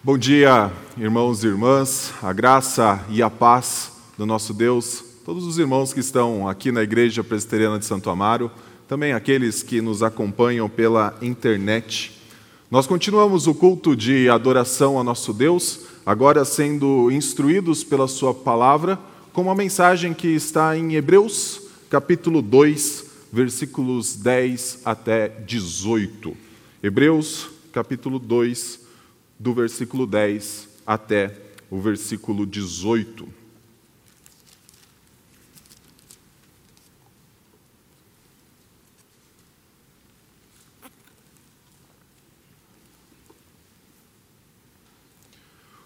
Bom dia, irmãos e irmãs, a graça e a paz do nosso Deus, todos os irmãos que estão aqui na Igreja Presbiteriana de Santo Amaro, também aqueles que nos acompanham pela internet. Nós continuamos o culto de adoração ao nosso Deus, agora sendo instruídos pela Sua palavra, com uma mensagem que está em Hebreus, capítulo 2, versículos 10 até 18. Hebreus, capítulo 2, do versículo 10 até o versículo 18.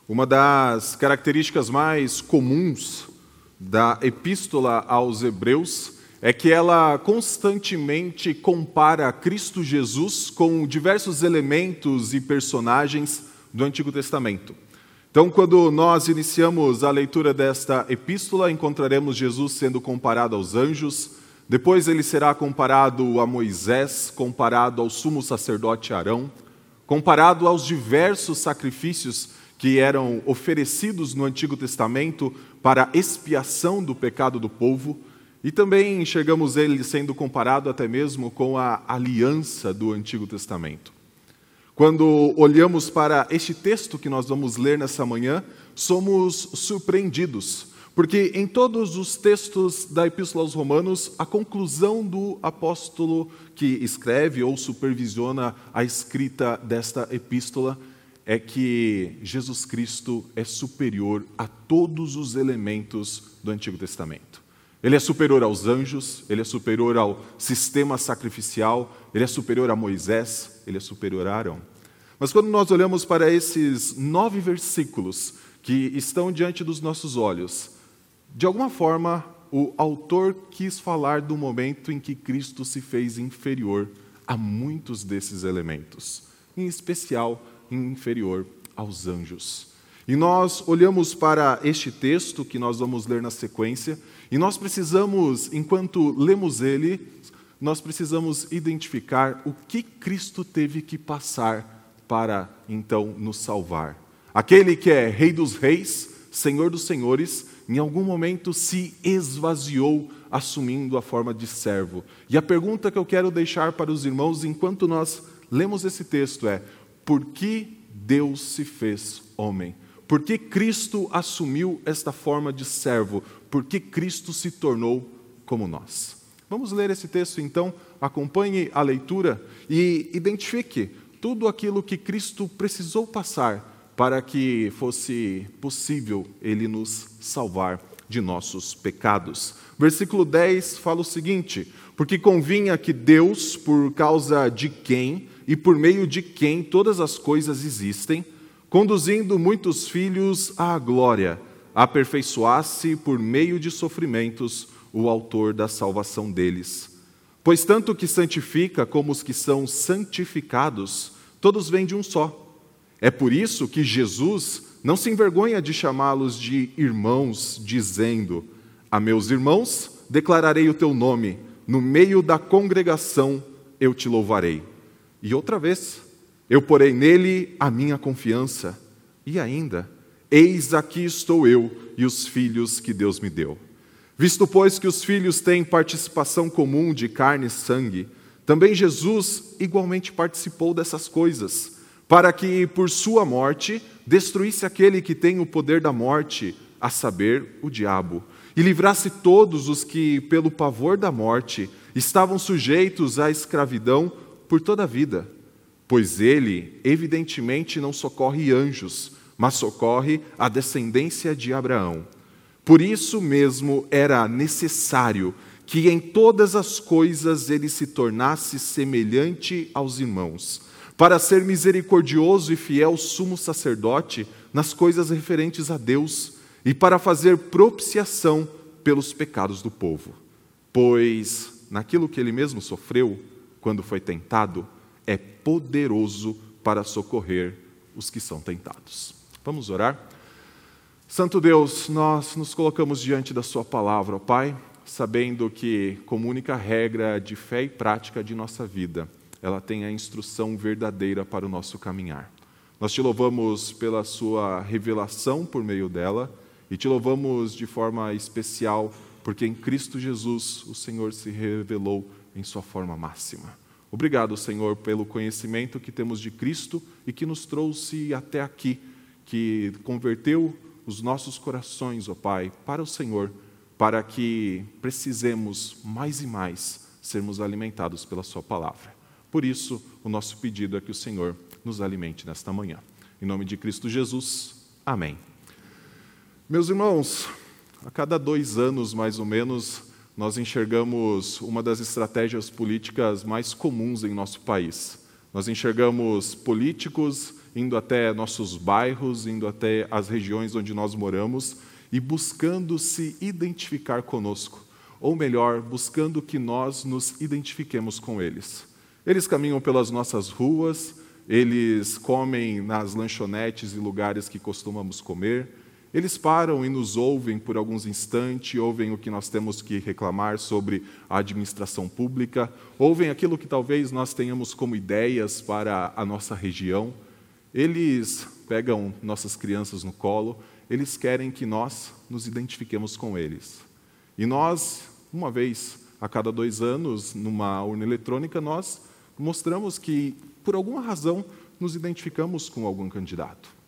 Uma das características mais comuns da epístola aos Hebreus é que ela constantemente compara Cristo Jesus com diversos elementos e personagens do Antigo Testamento. Então, quando nós iniciamos a leitura desta epístola, encontraremos Jesus sendo comparado aos anjos, depois ele será comparado a Moisés, comparado ao sumo sacerdote Arão, comparado aos diversos sacrifícios que eram oferecidos no Antigo Testamento para expiação do pecado do povo, e também enxergamos ele sendo comparado até mesmo com a aliança do Antigo Testamento. Quando olhamos para este texto que nós vamos ler nessa manhã, somos surpreendidos, porque em todos os textos da Epístola aos Romanos, a conclusão do apóstolo que escreve ou supervisiona a escrita desta epístola é que Jesus Cristo é superior a todos os elementos do Antigo Testamento. Ele é superior aos anjos, ele é superior ao sistema sacrificial, ele é superior a Moisés, ele é superior a Arão. Mas quando nós olhamos para esses nove versículos que estão diante dos nossos olhos, de alguma forma o autor quis falar do momento em que Cristo se fez inferior a muitos desses elementos, em especial inferior aos anjos. E nós olhamos para este texto que nós vamos ler na sequência, e nós precisamos, enquanto lemos ele, nós precisamos identificar o que Cristo teve que passar para então nos salvar. Aquele que é Rei dos Reis, Senhor dos Senhores, em algum momento se esvaziou, assumindo a forma de servo. E a pergunta que eu quero deixar para os irmãos enquanto nós lemos esse texto é: por que Deus se fez homem? Por que Cristo assumiu esta forma de servo? Por que Cristo se tornou como nós? Vamos ler esse texto então, acompanhe a leitura e identifique tudo aquilo que Cristo precisou passar para que fosse possível ele nos salvar de nossos pecados. Versículo 10 fala o seguinte: Porque convinha que Deus, por causa de quem e por meio de quem todas as coisas existem, conduzindo muitos filhos à glória, aperfeiçoasse por meio de sofrimentos o autor da salvação deles. Pois tanto que santifica como os que são santificados, todos vêm de um só. É por isso que Jesus não se envergonha de chamá-los de irmãos, dizendo: A meus irmãos declararei o teu nome, no meio da congregação eu te louvarei. E outra vez, eu porei nele a minha confiança. E ainda, eis aqui estou eu e os filhos que Deus me deu. Visto, pois, que os filhos têm participação comum de carne e sangue, também Jesus igualmente participou dessas coisas, para que, por sua morte, destruísse aquele que tem o poder da morte, a saber, o diabo, e livrasse todos os que, pelo pavor da morte, estavam sujeitos à escravidão por toda a vida pois ele, evidentemente, não socorre anjos, mas socorre a descendência de Abraão. Por isso mesmo era necessário que em todas as coisas ele se tornasse semelhante aos irmãos, para ser misericordioso e fiel sumo sacerdote nas coisas referentes a Deus e para fazer propiciação pelos pecados do povo. Pois naquilo que ele mesmo sofreu, quando foi tentado, é poderoso para socorrer os que são tentados. Vamos orar? Santo Deus, nós nos colocamos diante da Sua palavra, ó Pai, sabendo que, como única regra de fé e prática de nossa vida, ela tem a instrução verdadeira para o nosso caminhar. Nós te louvamos pela sua revelação por meio dela e te louvamos de forma especial porque em Cristo Jesus o Senhor se revelou em sua forma máxima. Obrigado, Senhor, pelo conhecimento que temos de Cristo e que nos trouxe até aqui, que converteu os nossos corações, ó Pai, para o Senhor, para que precisemos mais e mais sermos alimentados pela Sua palavra. Por isso, o nosso pedido é que o Senhor nos alimente nesta manhã. Em nome de Cristo Jesus, amém. Meus irmãos, a cada dois anos, mais ou menos, nós enxergamos uma das estratégias políticas mais comuns em nosso país. Nós enxergamos políticos indo até nossos bairros, indo até as regiões onde nós moramos e buscando se identificar conosco, ou melhor, buscando que nós nos identifiquemos com eles. Eles caminham pelas nossas ruas, eles comem nas lanchonetes e lugares que costumamos comer, eles param e nos ouvem por alguns instantes, ouvem o que nós temos que reclamar sobre a administração pública, ouvem aquilo que talvez nós tenhamos como ideias para a nossa região. Eles pegam nossas crianças no colo, eles querem que nós nos identifiquemos com eles. E nós, uma vez a cada dois anos, numa urna eletrônica, nós mostramos que, por alguma razão, nos identificamos com algum candidato.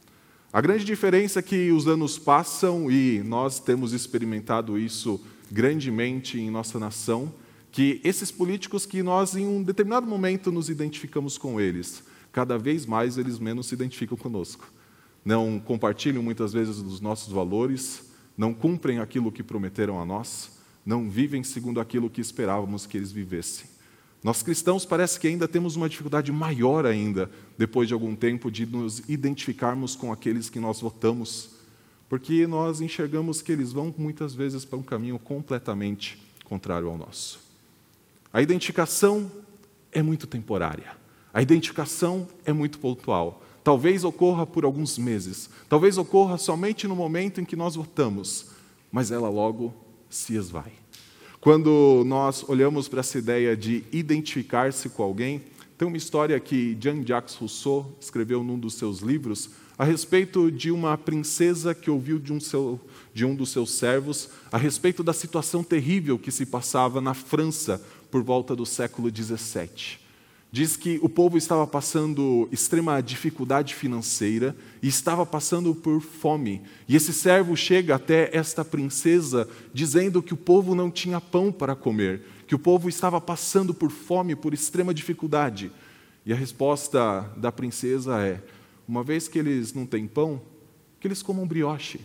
A grande diferença é que os anos passam e nós temos experimentado isso grandemente em nossa nação, que esses políticos que nós, em um determinado momento, nos identificamos com eles, cada vez mais eles menos se identificam conosco. Não compartilham muitas vezes dos nossos valores, não cumprem aquilo que prometeram a nós, não vivem segundo aquilo que esperávamos que eles vivessem. Nós cristãos parece que ainda temos uma dificuldade maior ainda, depois de algum tempo, de nos identificarmos com aqueles que nós votamos, porque nós enxergamos que eles vão muitas vezes para um caminho completamente contrário ao nosso. A identificação é muito temporária. A identificação é muito pontual. Talvez ocorra por alguns meses, talvez ocorra somente no momento em que nós votamos, mas ela logo se esvai. Quando nós olhamos para essa ideia de identificar-se com alguém, tem uma história que Jean-Jacques Rousseau escreveu num dos seus livros a respeito de uma princesa que ouviu de um, seu, de um dos seus servos a respeito da situação terrível que se passava na França por volta do século XVII diz que o povo estava passando extrema dificuldade financeira e estava passando por fome. E esse servo chega até esta princesa dizendo que o povo não tinha pão para comer, que o povo estava passando por fome, por extrema dificuldade. E a resposta da princesa é: uma vez que eles não têm pão, que eles comam brioche.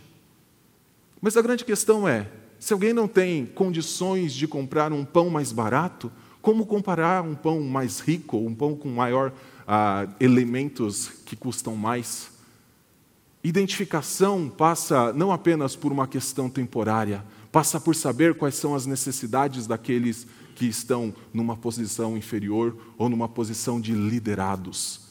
Mas a grande questão é: se alguém não tem condições de comprar um pão mais barato, como comparar um pão mais rico, um pão com maior ah, elementos que custam mais? Identificação passa não apenas por uma questão temporária, passa por saber quais são as necessidades daqueles que estão numa posição inferior ou numa posição de liderados.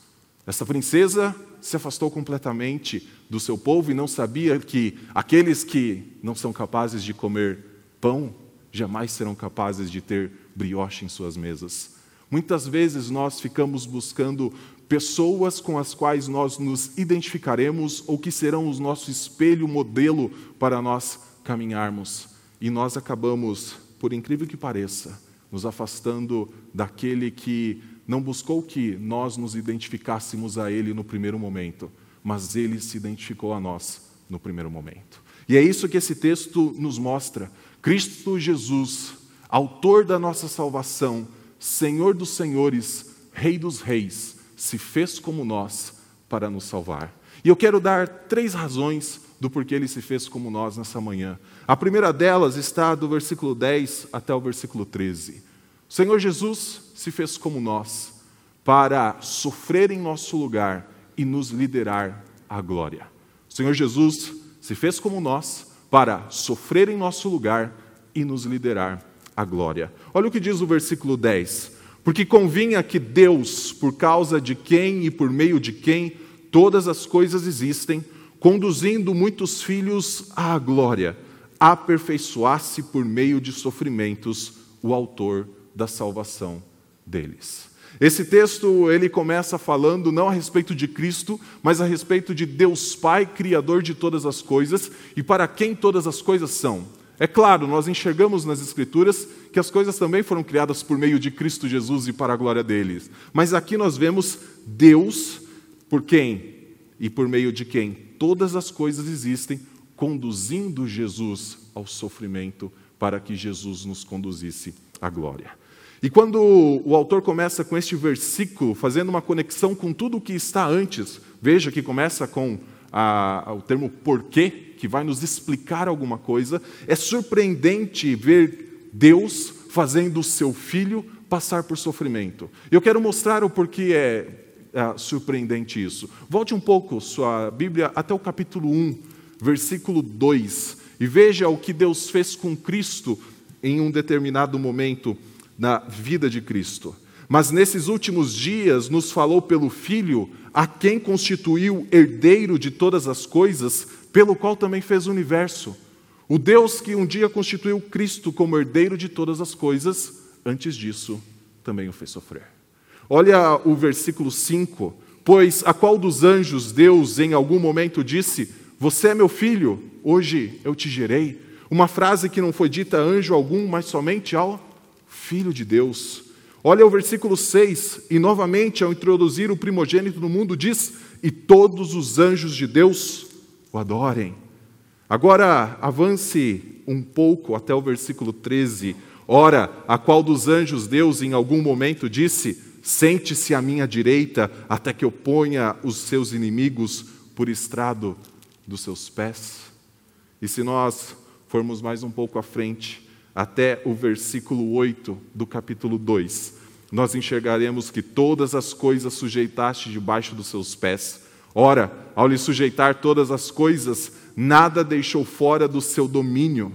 Essa princesa se afastou completamente do seu povo e não sabia que aqueles que não são capazes de comer pão jamais serão capazes de ter brioche em suas mesas. Muitas vezes nós ficamos buscando pessoas com as quais nós nos identificaremos ou que serão o nosso espelho, modelo para nós caminharmos. E nós acabamos, por incrível que pareça, nos afastando daquele que não buscou que nós nos identificássemos a ele no primeiro momento, mas ele se identificou a nós no primeiro momento. E é isso que esse texto nos mostra. Cristo Jesus, autor da nossa salvação, Senhor dos senhores, Rei dos reis, se fez como nós para nos salvar. E eu quero dar três razões do porquê ele se fez como nós nessa manhã. A primeira delas está do versículo 10 até o versículo 13. O Senhor Jesus se fez como nós para sofrer em nosso lugar e nos liderar à glória. O Senhor Jesus se fez como nós para sofrer em nosso lugar e nos liderar à glória. Olha o que diz o versículo 10. Porque convinha que Deus, por causa de quem e por meio de quem todas as coisas existem, conduzindo muitos filhos à glória, aperfeiçoasse por meio de sofrimentos o autor da salvação deles. Esse texto ele começa falando não a respeito de Cristo, mas a respeito de Deus Pai, criador de todas as coisas e para quem todas as coisas são. É claro, nós enxergamos nas Escrituras que as coisas também foram criadas por meio de Cristo Jesus e para a glória deles. Mas aqui nós vemos Deus por quem e por meio de quem todas as coisas existem, conduzindo Jesus ao sofrimento para que Jesus nos conduzisse à glória. E quando o autor começa com este versículo, fazendo uma conexão com tudo o que está antes, veja que começa com a, o termo porquê, que vai nos explicar alguma coisa, é surpreendente ver Deus fazendo o seu filho passar por sofrimento. Eu quero mostrar o porquê é, é surpreendente isso. Volte um pouco sua Bíblia até o capítulo 1, versículo 2, e veja o que Deus fez com Cristo em um determinado momento na vida de Cristo. Mas nesses últimos dias nos falou pelo Filho, a quem constituiu herdeiro de todas as coisas, pelo qual também fez o universo. O Deus que um dia constituiu Cristo como herdeiro de todas as coisas, antes disso também o fez sofrer. Olha o versículo 5: Pois a qual dos anjos Deus em algum momento disse: Você é meu filho, hoje eu te gerei? Uma frase que não foi dita a anjo algum, mas somente ao Filho de Deus. Olha o versículo 6, e novamente, ao introduzir o primogênito no mundo, diz: E todos os anjos de Deus o adorem. Agora, avance um pouco até o versículo 13. Ora, a qual dos anjos Deus em algum momento disse: Sente-se à minha direita, até que eu ponha os seus inimigos por estrado dos seus pés. E se nós formos mais um pouco à frente, até o versículo 8 do capítulo 2, nós enxergaremos que todas as coisas sujeitaste debaixo dos seus pés. Ora, ao lhe sujeitar todas as coisas, nada deixou fora do seu domínio.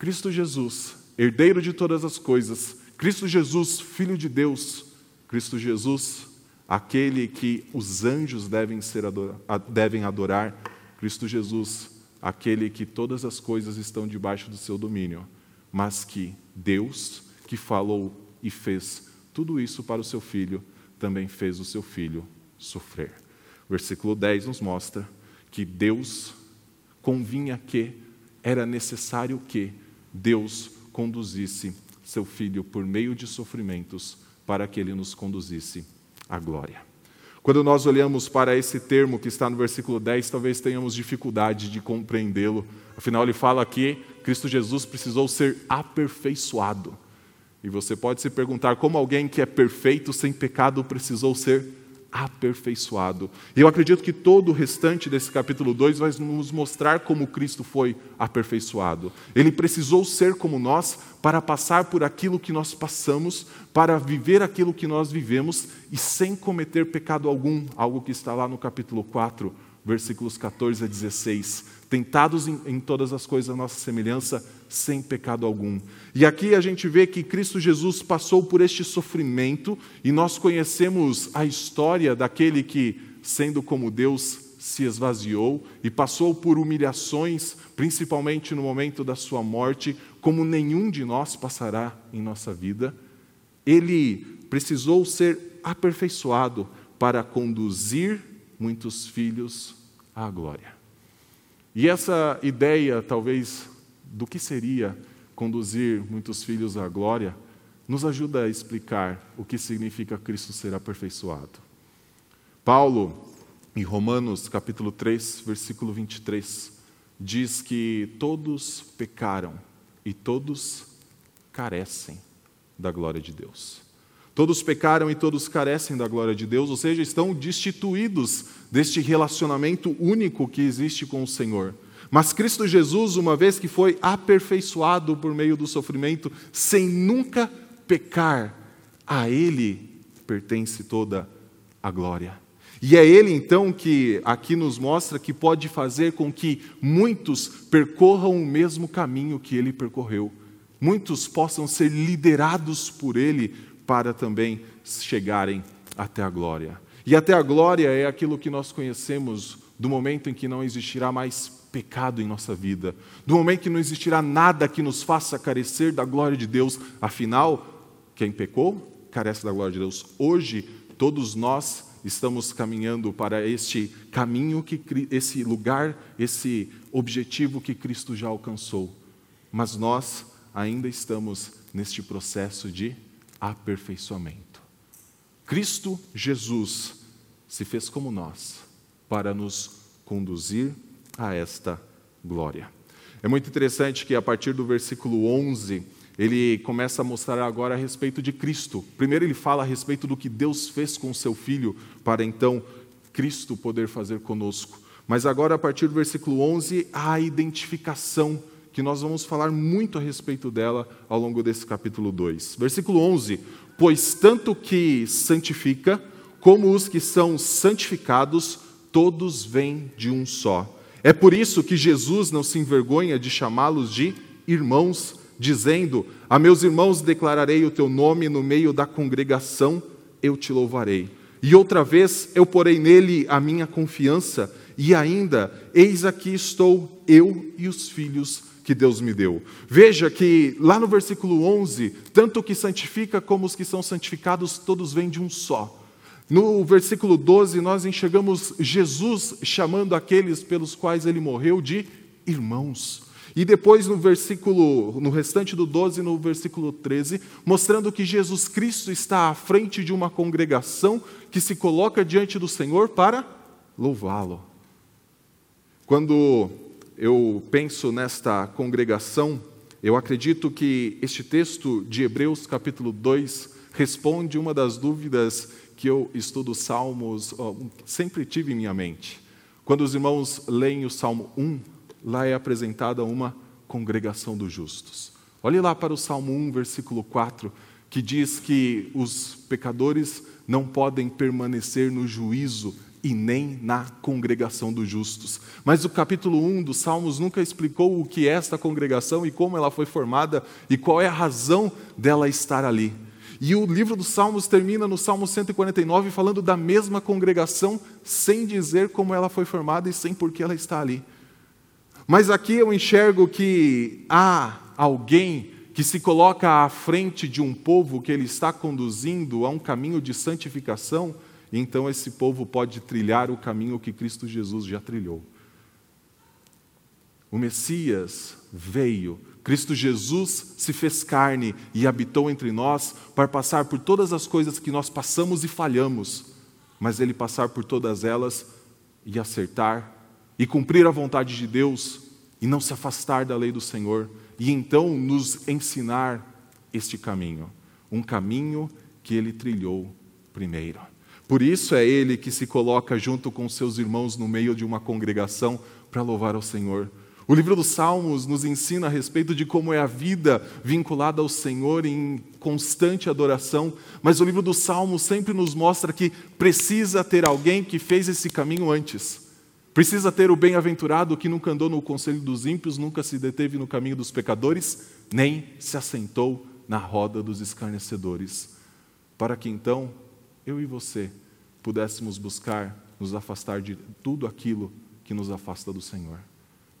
Cristo Jesus, herdeiro de todas as coisas, Cristo Jesus, filho de Deus, Cristo Jesus, aquele que os anjos devem, ser devem adorar, Cristo Jesus, aquele que todas as coisas estão debaixo do seu domínio, mas que Deus, que falou e fez tudo isso para o seu filho, também fez o seu filho sofrer. Versículo 10 nos mostra que Deus convinha que era necessário que Deus conduzisse seu filho por meio de sofrimentos para que ele nos conduzisse à glória. Quando nós olhamos para esse termo que está no versículo 10, talvez tenhamos dificuldade de compreendê-lo. Afinal, ele fala que Cristo Jesus precisou ser aperfeiçoado. E você pode se perguntar como alguém que é perfeito, sem pecado, precisou ser. E eu acredito que todo o restante desse capítulo 2 vai nos mostrar como Cristo foi aperfeiçoado. Ele precisou ser como nós para passar por aquilo que nós passamos, para viver aquilo que nós vivemos e sem cometer pecado algum, algo que está lá no capítulo 4, versículos 14 a 16 tentados em, em, todas as coisas a nossa semelhança, sem pecado algum. E aqui a gente vê que Cristo Jesus passou por este sofrimento e nós conhecemos a história daquele que, sendo como Deus, se esvaziou e passou por humilhações, principalmente no momento da sua morte, como nenhum de nós passará em nossa vida. Ele precisou ser aperfeiçoado para conduzir muitos filhos à glória. E essa ideia, talvez, do que seria conduzir muitos filhos à glória, nos ajuda a explicar o que significa Cristo ser aperfeiçoado. Paulo, em Romanos capítulo 3, versículo 23, diz que todos pecaram e todos carecem da glória de Deus. Todos pecaram e todos carecem da glória de Deus, ou seja, estão destituídos deste relacionamento único que existe com o Senhor. Mas Cristo Jesus, uma vez que foi aperfeiçoado por meio do sofrimento, sem nunca pecar, a Ele pertence toda a glória. E é Ele então que aqui nos mostra que pode fazer com que muitos percorram o mesmo caminho que Ele percorreu. Muitos possam ser liderados por Ele para também chegarem até a glória. E até a glória é aquilo que nós conhecemos do momento em que não existirá mais pecado em nossa vida, do momento que não existirá nada que nos faça carecer da glória de Deus. Afinal, quem pecou? carece da glória de Deus. Hoje, todos nós estamos caminhando para este caminho que esse lugar, esse objetivo que Cristo já alcançou. Mas nós ainda estamos neste processo de aperfeiçoamento. Cristo Jesus se fez como nós para nos conduzir a esta glória. É muito interessante que a partir do versículo 11, ele começa a mostrar agora a respeito de Cristo. Primeiro, ele fala a respeito do que Deus fez com seu filho, para então Cristo poder fazer conosco. Mas agora, a partir do versículo 11, a identificação, que nós vamos falar muito a respeito dela ao longo desse capítulo 2. Versículo 11: Pois tanto que santifica, como os que são santificados, todos vêm de um só. É por isso que Jesus não se envergonha de chamá-los de irmãos, dizendo: A meus irmãos declararei o teu nome no meio da congregação, eu te louvarei. E outra vez eu porei nele a minha confiança, e ainda, eis aqui estou eu e os filhos que Deus me deu. Veja que lá no versículo 11, tanto o que santifica como os que são santificados, todos vêm de um só. No versículo 12, nós enxergamos Jesus chamando aqueles pelos quais ele morreu de irmãos. E depois no versículo, no restante do 12, no versículo 13, mostrando que Jesus Cristo está à frente de uma congregação que se coloca diante do Senhor para louvá-lo. Quando eu penso nesta congregação, eu acredito que este texto de Hebreus, capítulo 2, responde uma das dúvidas que eu estudo Salmos, sempre tive em minha mente. Quando os irmãos leem o Salmo 1, lá é apresentada uma congregação dos justos. Olhe lá para o Salmo 1, versículo 4, que diz que os pecadores não podem permanecer no juízo e nem na congregação dos justos. Mas o capítulo 1 dos Salmos nunca explicou o que é esta congregação e como ela foi formada e qual é a razão dela estar ali. E o livro dos Salmos termina no Salmo 149 falando da mesma congregação, sem dizer como ela foi formada e sem por que ela está ali. Mas aqui eu enxergo que há alguém que se coloca à frente de um povo que ele está conduzindo a um caminho de santificação, e então esse povo pode trilhar o caminho que Cristo Jesus já trilhou. O Messias veio Cristo Jesus se fez carne e habitou entre nós para passar por todas as coisas que nós passamos e falhamos, mas ele passar por todas elas e acertar e cumprir a vontade de Deus e não se afastar da lei do Senhor e então nos ensinar este caminho, um caminho que ele trilhou primeiro. Por isso é ele que se coloca junto com seus irmãos no meio de uma congregação para louvar ao Senhor o livro dos Salmos nos ensina a respeito de como é a vida vinculada ao Senhor em constante adoração, mas o livro dos Salmos sempre nos mostra que precisa ter alguém que fez esse caminho antes. Precisa ter o bem-aventurado que nunca andou no conselho dos ímpios, nunca se deteve no caminho dos pecadores, nem se assentou na roda dos escarnecedores. Para que então eu e você pudéssemos buscar nos afastar de tudo aquilo que nos afasta do Senhor.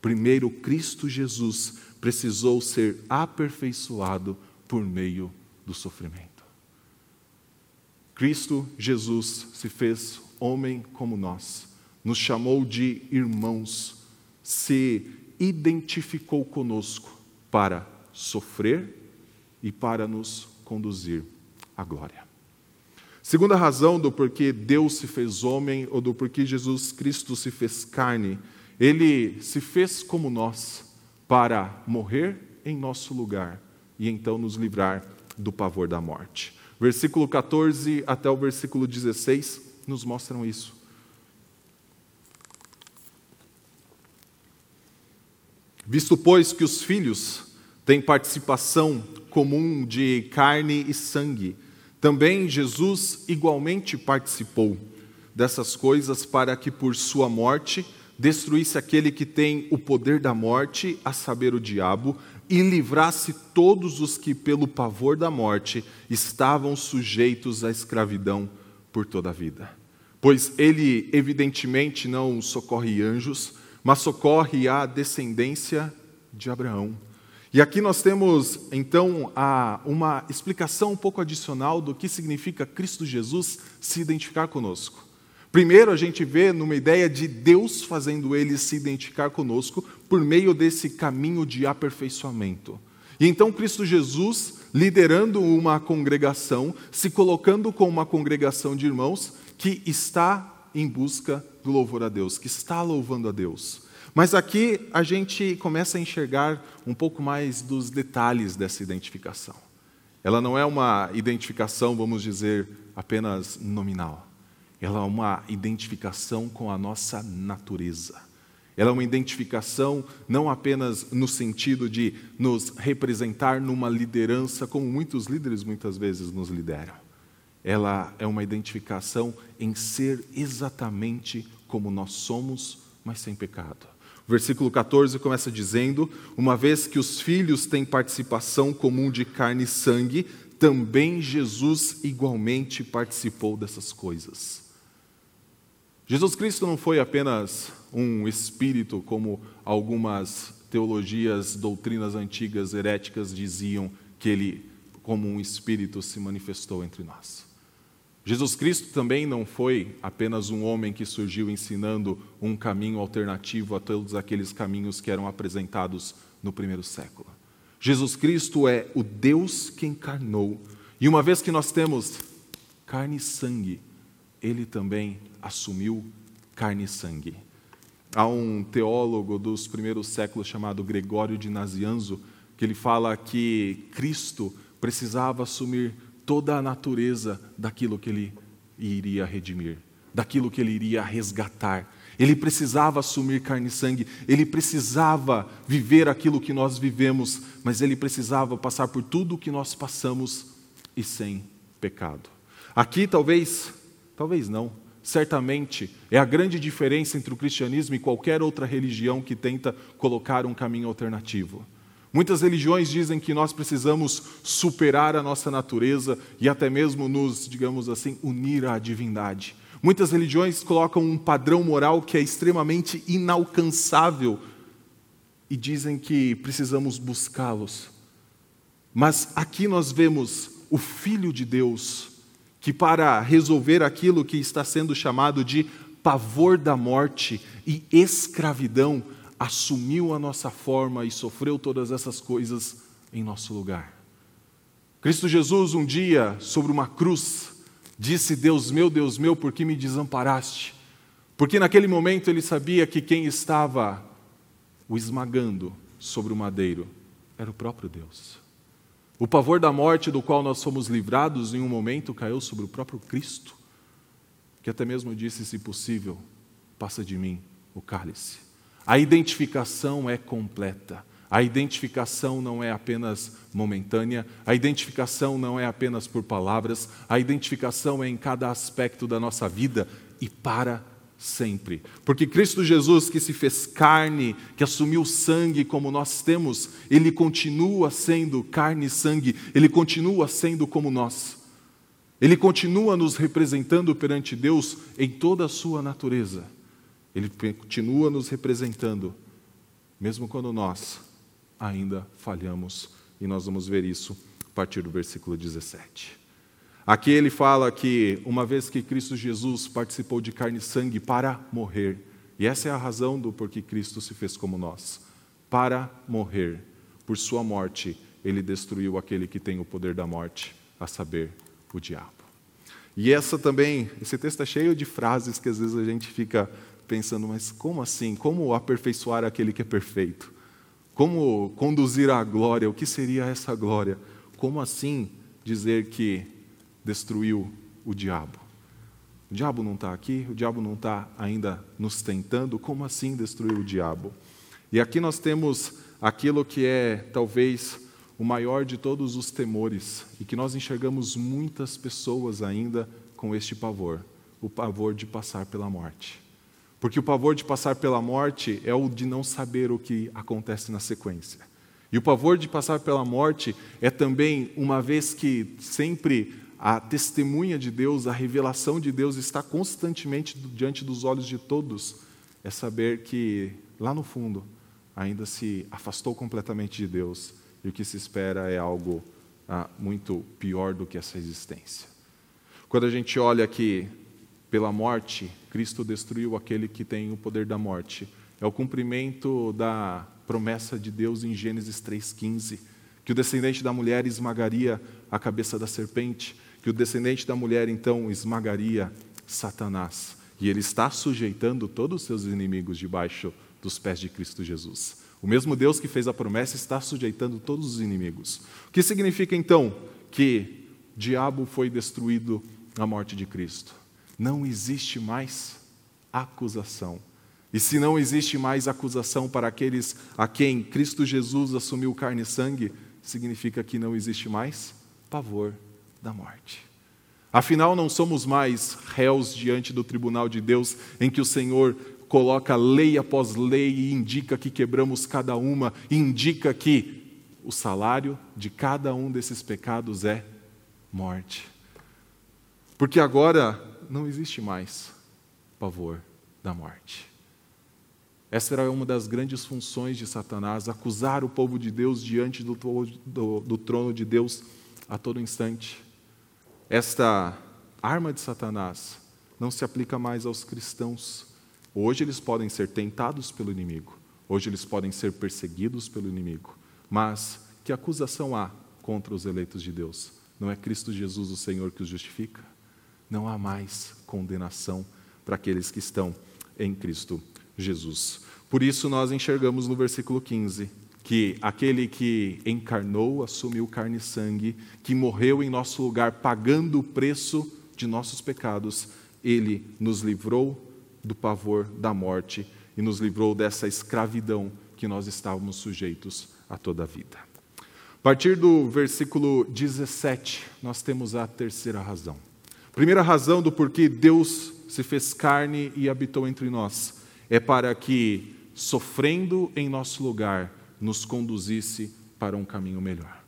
Primeiro, Cristo Jesus precisou ser aperfeiçoado por meio do sofrimento. Cristo Jesus se fez homem como nós, nos chamou de irmãos, se identificou conosco para sofrer e para nos conduzir à glória. Segunda razão do porquê Deus se fez homem ou do porquê Jesus Cristo se fez carne ele se fez como nós para morrer em nosso lugar e então nos livrar do pavor da morte. Versículo 14 até o versículo 16 nos mostram isso. Visto, pois, que os filhos têm participação comum de carne e sangue, também Jesus igualmente participou dessas coisas para que por sua morte destruísse aquele que tem o poder da morte, a saber, o diabo, e livrasse todos os que, pelo pavor da morte, estavam sujeitos à escravidão por toda a vida. Pois ele, evidentemente, não socorre anjos, mas socorre a descendência de Abraão. E aqui nós temos, então, uma explicação um pouco adicional do que significa Cristo Jesus se identificar conosco. Primeiro, a gente vê numa ideia de Deus fazendo ele se identificar conosco por meio desse caminho de aperfeiçoamento. E então, Cristo Jesus, liderando uma congregação, se colocando como uma congregação de irmãos que está em busca do louvor a Deus, que está louvando a Deus. Mas aqui a gente começa a enxergar um pouco mais dos detalhes dessa identificação. Ela não é uma identificação, vamos dizer, apenas nominal. Ela é uma identificação com a nossa natureza. Ela é uma identificação não apenas no sentido de nos representar numa liderança, como muitos líderes muitas vezes nos lideram. Ela é uma identificação em ser exatamente como nós somos, mas sem pecado. O versículo 14 começa dizendo: Uma vez que os filhos têm participação comum de carne e sangue, também Jesus igualmente participou dessas coisas. Jesus Cristo não foi apenas um espírito, como algumas teologias, doutrinas antigas heréticas diziam que ele, como um espírito, se manifestou entre nós. Jesus Cristo também não foi apenas um homem que surgiu ensinando um caminho alternativo a todos aqueles caminhos que eram apresentados no primeiro século. Jesus Cristo é o Deus que encarnou. E uma vez que nós temos carne e sangue, ele também assumiu carne e sangue. Há um teólogo dos primeiros séculos chamado Gregório de Nazianzo que ele fala que Cristo precisava assumir toda a natureza daquilo que ele iria redimir, daquilo que ele iria resgatar. Ele precisava assumir carne e sangue, ele precisava viver aquilo que nós vivemos, mas ele precisava passar por tudo o que nós passamos e sem pecado. Aqui talvez, talvez não, certamente é a grande diferença entre o cristianismo e qualquer outra religião que tenta colocar um caminho alternativo. Muitas religiões dizem que nós precisamos superar a nossa natureza e até mesmo nos, digamos assim, unir à divindade. Muitas religiões colocam um padrão moral que é extremamente inalcançável e dizem que precisamos buscá-los. Mas aqui nós vemos o Filho de Deus, que para resolver aquilo que está sendo chamado de pavor da morte e escravidão, assumiu a nossa forma e sofreu todas essas coisas em nosso lugar. Cristo Jesus, um dia, sobre uma cruz, disse: Deus meu, Deus meu, por que me desamparaste? Porque naquele momento ele sabia que quem estava o esmagando sobre o madeiro era o próprio Deus. O pavor da morte do qual nós fomos livrados em um momento caiu sobre o próprio Cristo, que até mesmo disse: se possível, passa de mim o cálice. A identificação é completa. A identificação não é apenas momentânea, a identificação não é apenas por palavras, a identificação é em cada aspecto da nossa vida e para sempre. Porque Cristo Jesus, que se fez carne, que assumiu sangue como nós temos, ele continua sendo carne e sangue, ele continua sendo como nós. Ele continua nos representando perante Deus em toda a sua natureza. Ele continua nos representando, mesmo quando nós ainda falhamos, e nós vamos ver isso a partir do versículo 17. Aqui ele fala que, uma vez que Cristo Jesus participou de carne e sangue para morrer, e essa é a razão do porquê Cristo se fez como nós, para morrer, por sua morte, ele destruiu aquele que tem o poder da morte, a saber, o diabo. E essa também, esse texto é cheio de frases que às vezes a gente fica pensando, mas como assim? Como aperfeiçoar aquele que é perfeito? Como conduzir à glória? O que seria essa glória? Como assim dizer que destruiu o diabo? O diabo não está aqui, o diabo não está ainda nos tentando, como assim destruir o diabo? E aqui nós temos aquilo que é talvez o maior de todos os temores e que nós enxergamos muitas pessoas ainda com este pavor o pavor de passar pela morte. Porque o pavor de passar pela morte é o de não saber o que acontece na sequência. E o pavor de passar pela morte é também, uma vez que sempre a testemunha de Deus, a revelação de Deus está constantemente diante dos olhos de todos, é saber que lá no fundo ainda se afastou completamente de Deus e o que se espera é algo ah, muito pior do que essa existência. Quando a gente olha que pela morte, Cristo destruiu aquele que tem o poder da morte, é o cumprimento da promessa de Deus em Gênesis 3,15, que o descendente da mulher esmagaria a cabeça da serpente, que o descendente da mulher então esmagaria Satanás. E ele está sujeitando todos os seus inimigos debaixo dos pés de Cristo Jesus. O mesmo Deus que fez a promessa está sujeitando todos os inimigos. O que significa então que o diabo foi destruído na morte de Cristo? Não existe mais acusação. E se não existe mais acusação para aqueles a quem Cristo Jesus assumiu carne e sangue, significa que não existe mais pavor da morte. Afinal, não somos mais réus diante do tribunal de Deus, em que o Senhor coloca lei após lei e indica que quebramos cada uma, indica que o salário de cada um desses pecados é morte. Porque agora não existe mais pavor da morte. Essa era uma das grandes funções de Satanás, acusar o povo de Deus diante do, do, do trono de Deus a todo instante. Esta arma de Satanás não se aplica mais aos cristãos. Hoje eles podem ser tentados pelo inimigo, hoje eles podem ser perseguidos pelo inimigo, mas que acusação há contra os eleitos de Deus? Não é Cristo Jesus o Senhor que os justifica? Não há mais condenação para aqueles que estão em Cristo Jesus. Por isso, nós enxergamos no versículo 15 que aquele que encarnou, assumiu carne e sangue, que morreu em nosso lugar, pagando o preço de nossos pecados, ele nos livrou do pavor da morte e nos livrou dessa escravidão que nós estávamos sujeitos a toda a vida. A partir do versículo 17, nós temos a terceira razão. Primeira razão do porquê Deus se fez carne e habitou entre nós é para que, sofrendo em nosso lugar, nos conduzisse para um caminho melhor.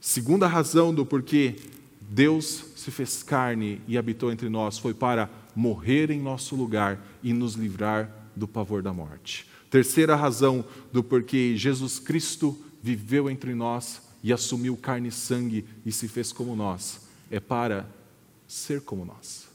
Segunda razão do porquê Deus se fez carne e habitou entre nós foi para morrer em nosso lugar e nos livrar do pavor da morte. Terceira razão do porquê Jesus Cristo viveu entre nós e assumiu carne e sangue e se fez como nós é para ser como nós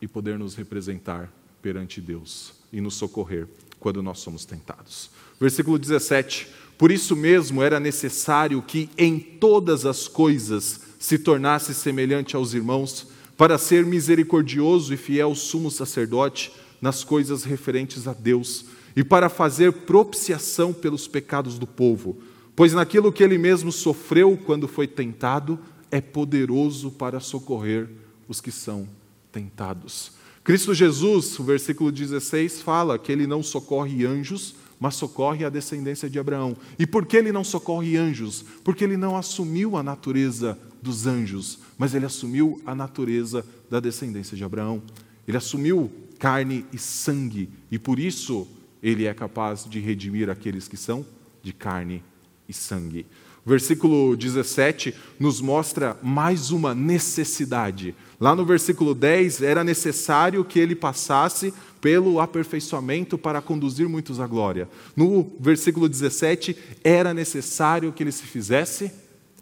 e poder nos representar perante Deus e nos socorrer quando nós somos tentados. Versículo 17: Por isso mesmo era necessário que em todas as coisas se tornasse semelhante aos irmãos, para ser misericordioso e fiel sumo sacerdote nas coisas referentes a Deus, e para fazer propiciação pelos pecados do povo, pois naquilo que ele mesmo sofreu quando foi tentado, é poderoso para socorrer os que são tentados. Cristo Jesus, o versículo 16, fala que ele não socorre anjos, mas socorre a descendência de Abraão. E por que ele não socorre anjos? Porque ele não assumiu a natureza dos anjos, mas ele assumiu a natureza da descendência de Abraão. Ele assumiu carne e sangue, e por isso ele é capaz de redimir aqueles que são de carne e sangue. Versículo 17 nos mostra mais uma necessidade. Lá no versículo 10, era necessário que ele passasse pelo aperfeiçoamento para conduzir muitos à glória. No versículo 17, era necessário que ele se fizesse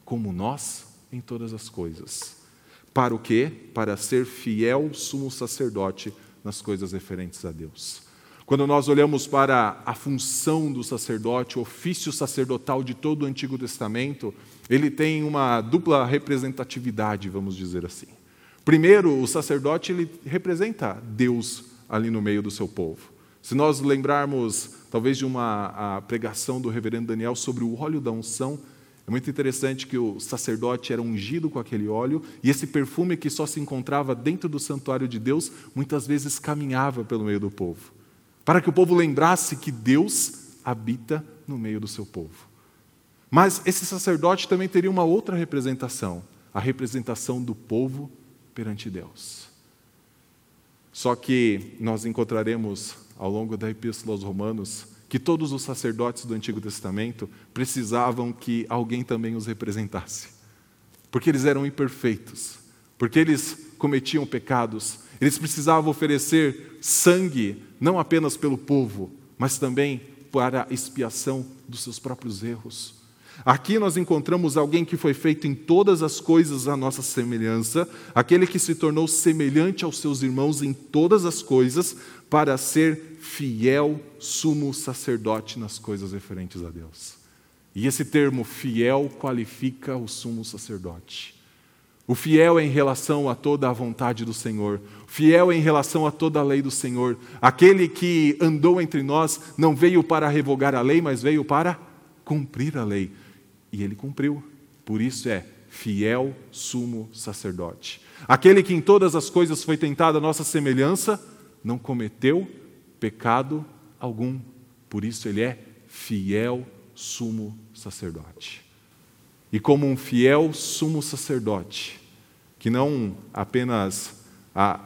como nós em todas as coisas. Para o quê? Para ser fiel sumo sacerdote nas coisas referentes a Deus. Quando nós olhamos para a função do sacerdote, o ofício sacerdotal de todo o Antigo Testamento, ele tem uma dupla representatividade, vamos dizer assim. Primeiro, o sacerdote ele representa Deus ali no meio do seu povo. Se nós lembrarmos, talvez, de uma pregação do reverendo Daniel sobre o óleo da unção, é muito interessante que o sacerdote era ungido com aquele óleo e esse perfume que só se encontrava dentro do santuário de Deus, muitas vezes caminhava pelo meio do povo, para que o povo lembrasse que Deus habita no meio do seu povo. Mas esse sacerdote também teria uma outra representação, a representação do povo perante Deus. Só que nós encontraremos ao longo da Epístola aos Romanos que todos os sacerdotes do Antigo Testamento precisavam que alguém também os representasse, porque eles eram imperfeitos, porque eles cometiam pecados, eles precisavam oferecer sangue não apenas pelo povo, mas também para a expiação dos seus próprios erros. Aqui nós encontramos alguém que foi feito em todas as coisas à nossa semelhança, aquele que se tornou semelhante aos seus irmãos em todas as coisas, para ser fiel sumo sacerdote nas coisas referentes a Deus. E esse termo fiel qualifica o sumo sacerdote. O fiel é em relação a toda a vontade do Senhor, fiel é em relação a toda a lei do Senhor. Aquele que andou entre nós não veio para revogar a lei, mas veio para cumprir a lei. E ele cumpriu. Por isso é fiel sumo sacerdote. Aquele que em todas as coisas foi tentado a nossa semelhança, não cometeu pecado algum. Por isso ele é fiel sumo sacerdote. E como um fiel sumo sacerdote, que não apenas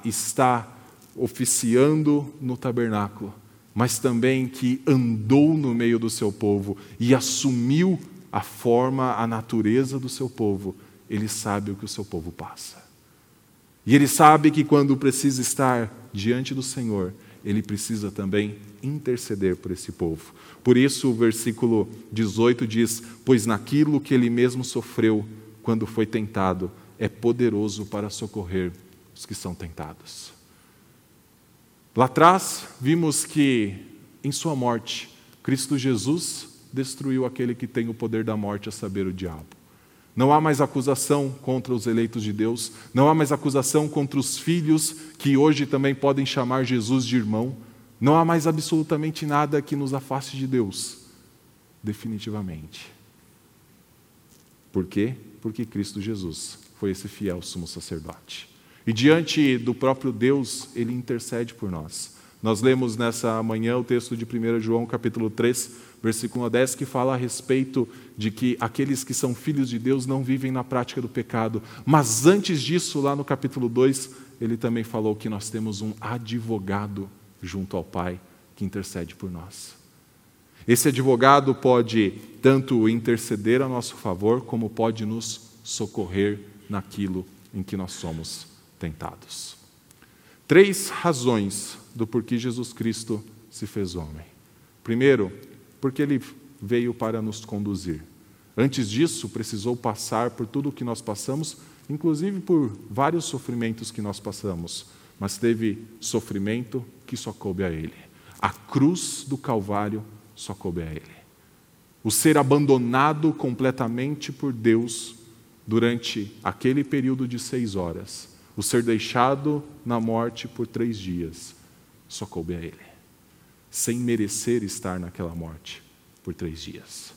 está oficiando no tabernáculo, mas também que andou no meio do seu povo e assumiu a forma, a natureza do seu povo, ele sabe o que o seu povo passa. E ele sabe que quando precisa estar diante do Senhor, ele precisa também interceder por esse povo. Por isso, o versículo 18 diz: Pois naquilo que ele mesmo sofreu quando foi tentado, é poderoso para socorrer os que são tentados. Lá atrás, vimos que em sua morte, Cristo Jesus destruiu aquele que tem o poder da morte, a saber, o diabo. Não há mais acusação contra os eleitos de Deus, não há mais acusação contra os filhos que hoje também podem chamar Jesus de irmão, não há mais absolutamente nada que nos afaste de Deus, definitivamente. Por quê? Porque Cristo Jesus foi esse fiel sumo sacerdote. E diante do próprio Deus, ele intercede por nós. Nós lemos nessa manhã o texto de 1 João, capítulo 3, versículo 10, que fala a respeito de que aqueles que são filhos de Deus não vivem na prática do pecado. Mas antes disso, lá no capítulo 2, ele também falou que nós temos um advogado junto ao Pai que intercede por nós. Esse advogado pode tanto interceder a nosso favor, como pode nos socorrer naquilo em que nós somos tentados. Três razões do porquê Jesus Cristo se fez homem. Primeiro, porque ele veio para nos conduzir. Antes disso, precisou passar por tudo o que nós passamos, inclusive por vários sofrimentos que nós passamos, mas teve sofrimento que só coube a ele. A cruz do Calvário só coube a ele. O ser abandonado completamente por Deus durante aquele período de seis horas, o ser deixado na morte por três dias, só coube a ele sem merecer estar naquela morte por três dias.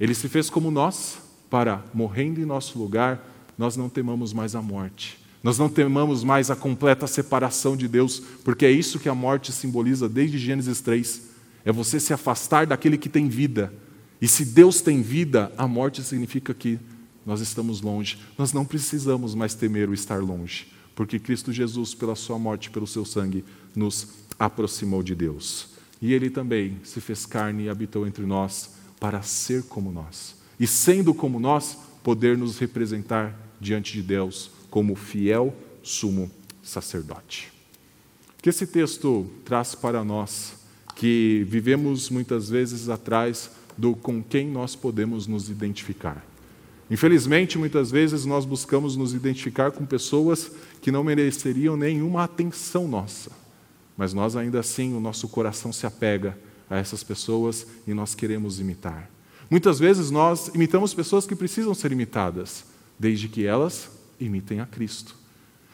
Ele se fez como nós, para, morrendo em nosso lugar, nós não temamos mais a morte. Nós não temamos mais a completa separação de Deus, porque é isso que a morte simboliza desde Gênesis 3. É você se afastar daquele que tem vida. E se Deus tem vida, a morte significa que nós estamos longe. Nós não precisamos mais temer o estar longe, porque Cristo Jesus, pela sua morte, pelo seu sangue, nos aproximou de Deus. E ele também se fez carne e habitou entre nós para ser como nós. E sendo como nós, poder nos representar diante de Deus como fiel sumo sacerdote. O que esse texto traz para nós, que vivemos muitas vezes atrás do com quem nós podemos nos identificar. Infelizmente, muitas vezes nós buscamos nos identificar com pessoas que não mereceriam nenhuma atenção nossa. Mas nós ainda assim, o nosso coração se apega a essas pessoas e nós queremos imitar. Muitas vezes nós imitamos pessoas que precisam ser imitadas, desde que elas imitem a Cristo.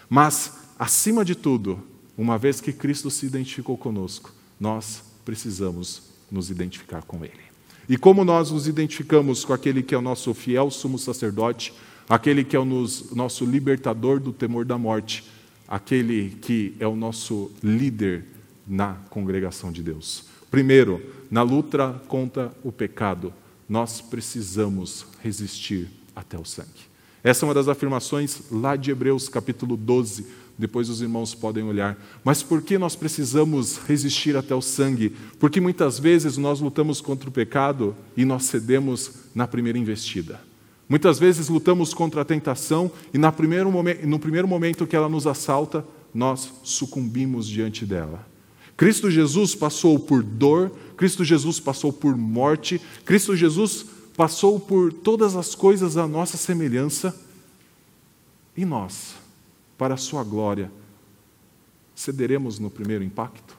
Mas, acima de tudo, uma vez que Cristo se identificou conosco, nós precisamos nos identificar com Ele. E como nós nos identificamos com aquele que é o nosso fiel sumo sacerdote, aquele que é o nosso libertador do temor da morte, aquele que é o nosso líder na congregação de Deus. Primeiro, na luta contra o pecado, nós precisamos resistir até o sangue. Essa é uma das afirmações lá de Hebreus, capítulo 12. Depois os irmãos podem olhar. Mas por que nós precisamos resistir até o sangue? Porque muitas vezes nós lutamos contra o pecado e nós cedemos na primeira investida. Muitas vezes lutamos contra a tentação e no primeiro, momento, no primeiro momento que ela nos assalta, nós sucumbimos diante dela. Cristo Jesus passou por dor, Cristo Jesus passou por morte, Cristo Jesus passou por todas as coisas à nossa semelhança. E nós, para a Sua glória, cederemos no primeiro impacto?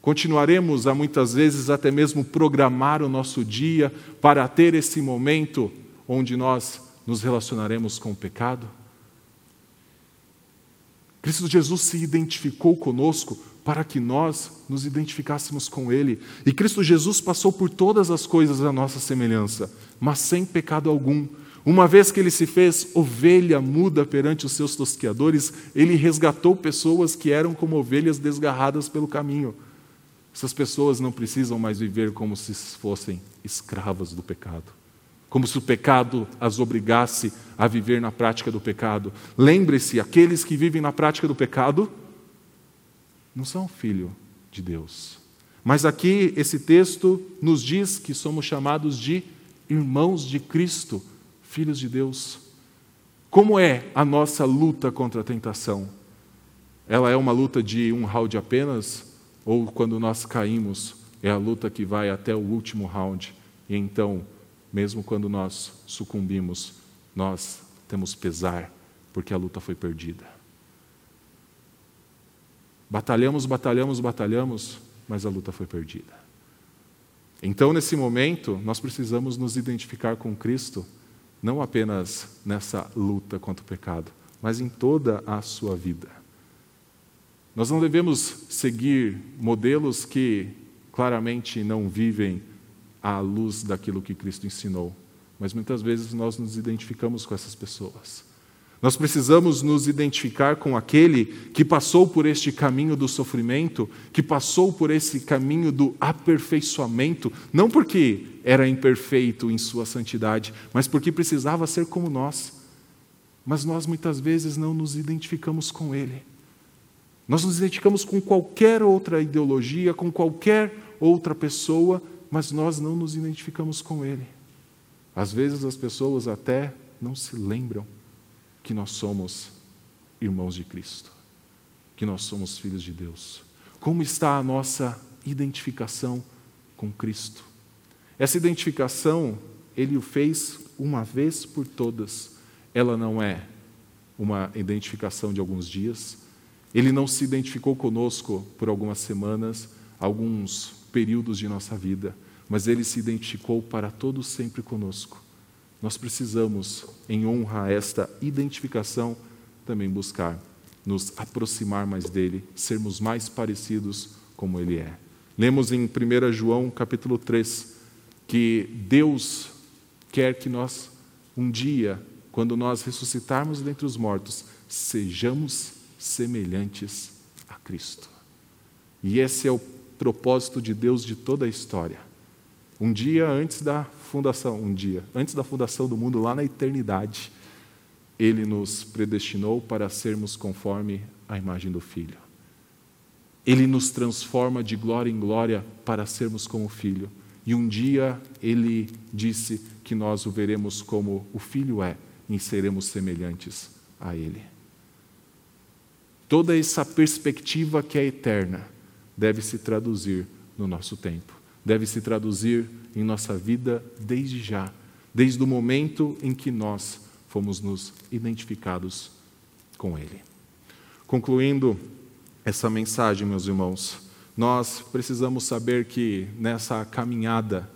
Continuaremos a muitas vezes até mesmo programar o nosso dia para ter esse momento onde nós nos relacionaremos com o pecado? Cristo Jesus se identificou conosco para que nós nos identificássemos com Ele. E Cristo Jesus passou por todas as coisas à nossa semelhança, mas sem pecado algum. Uma vez que ele se fez ovelha muda perante os seus tosqueadores, ele resgatou pessoas que eram como ovelhas desgarradas pelo caminho. Essas pessoas não precisam mais viver como se fossem escravas do pecado, como se o pecado as obrigasse a viver na prática do pecado. Lembre-se: aqueles que vivem na prática do pecado não são filho de Deus. Mas aqui esse texto nos diz que somos chamados de irmãos de Cristo, filhos de Deus. Como é a nossa luta contra a tentação? Ela é uma luta de um round apenas? Ou quando nós caímos, é a luta que vai até o último round? E então, mesmo quando nós sucumbimos, nós temos pesar, porque a luta foi perdida. Batalhamos, batalhamos, batalhamos, mas a luta foi perdida. Então, nesse momento, nós precisamos nos identificar com Cristo, não apenas nessa luta contra o pecado, mas em toda a sua vida. Nós não devemos seguir modelos que claramente não vivem à luz daquilo que Cristo ensinou mas muitas vezes nós nos identificamos com essas pessoas. Nós precisamos nos identificar com aquele que passou por este caminho do sofrimento, que passou por esse caminho do aperfeiçoamento, não porque era imperfeito em sua santidade, mas porque precisava ser como nós. Mas nós muitas vezes não nos identificamos com ele. Nós nos identificamos com qualquer outra ideologia, com qualquer outra pessoa, mas nós não nos identificamos com ele. Às vezes as pessoas até não se lembram que nós somos irmãos de Cristo, que nós somos filhos de Deus. Como está a nossa identificação com Cristo? Essa identificação, ele o fez uma vez por todas. Ela não é uma identificação de alguns dias. Ele não se identificou conosco por algumas semanas, alguns períodos de nossa vida mas ele se identificou para todos sempre conosco. Nós precisamos, em honra a esta identificação, também buscar nos aproximar mais dele, sermos mais parecidos como ele é. Lemos em 1 João capítulo 3 que Deus quer que nós, um dia, quando nós ressuscitarmos dentre os mortos, sejamos semelhantes a Cristo. E esse é o propósito de Deus de toda a história. Um dia antes da fundação, um dia antes da fundação do mundo, lá na eternidade, ele nos predestinou para sermos conforme a imagem do Filho. Ele nos transforma de glória em glória para sermos como o Filho. E um dia ele disse que nós o veremos como o Filho é e seremos semelhantes a Ele. Toda essa perspectiva que é eterna deve se traduzir no nosso tempo deve se traduzir em nossa vida desde já, desde o momento em que nós fomos nos identificados com Ele. Concluindo essa mensagem, meus irmãos, nós precisamos saber que nessa caminhada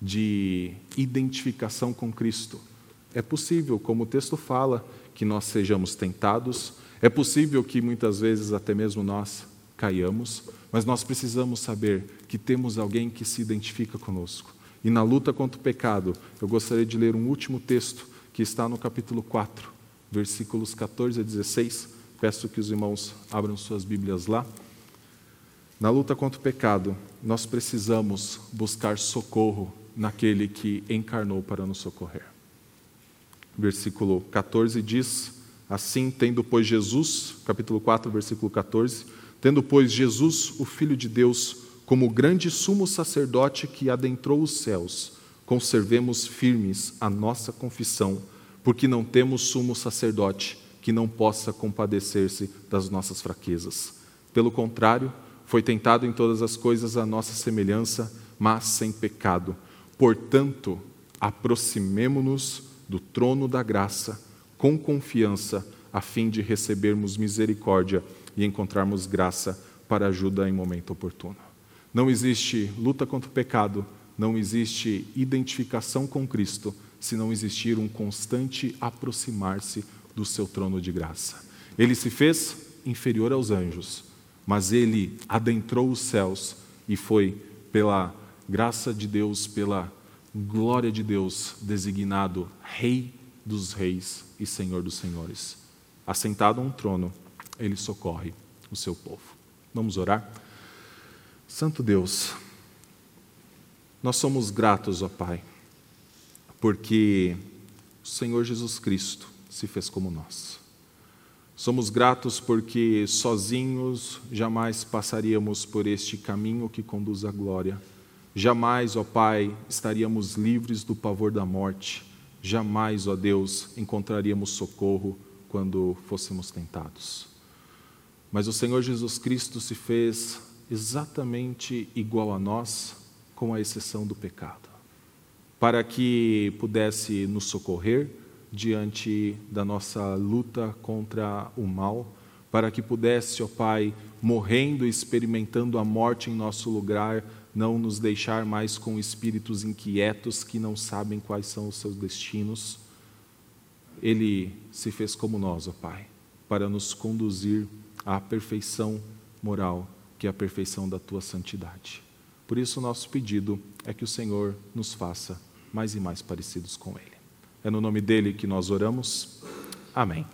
de identificação com Cristo, é possível, como o texto fala, que nós sejamos tentados, é possível que muitas vezes até mesmo nós caiamos, mas nós precisamos saber que temos alguém que se identifica conosco. E na luta contra o pecado, eu gostaria de ler um último texto que está no capítulo 4, versículos 14 a 16. Peço que os irmãos abram suas Bíblias lá. Na luta contra o pecado, nós precisamos buscar socorro naquele que encarnou para nos socorrer. Versículo 14 diz: Assim, tendo, pois, Jesus, capítulo 4, versículo 14, Tendo, pois, Jesus, o Filho de Deus, como grande sumo sacerdote que adentrou os céus, conservemos firmes a nossa confissão, porque não temos sumo sacerdote que não possa compadecer-se das nossas fraquezas, Pelo contrário, foi tentado em todas as coisas a nossa semelhança, mas sem pecado. Portanto, aproximemo-nos do trono da graça com confiança, a fim de recebermos misericórdia e encontrarmos graça para ajuda em momento oportuno. Não existe luta contra o pecado, não existe identificação com Cristo se não existir um constante aproximar-se do seu trono de graça. Ele se fez inferior aos anjos, mas ele adentrou os céus e foi, pela graça de Deus, pela glória de Deus, designado Rei dos Reis e Senhor dos Senhores. Assentado a um trono, ele socorre o seu povo. Vamos orar? Santo Deus, nós somos gratos, ó Pai, porque o Senhor Jesus Cristo se fez como nós. Somos gratos porque sozinhos jamais passaríamos por este caminho que conduz à glória. Jamais, ó Pai, estaríamos livres do pavor da morte. Jamais, ó Deus, encontraríamos socorro quando fôssemos tentados. Mas o Senhor Jesus Cristo se fez exatamente igual a nós, com a exceção do pecado, para que pudesse nos socorrer diante da nossa luta contra o mal, para que pudesse, ó Pai, morrendo e experimentando a morte em nosso lugar, não nos deixar mais com espíritos inquietos que não sabem quais são os seus destinos. Ele se fez como nós, ó Pai, para nos conduzir à perfeição moral, que é a perfeição da tua santidade. Por isso, nosso pedido é que o Senhor nos faça mais e mais parecidos com Ele. É no nome dele que nós oramos. Amém.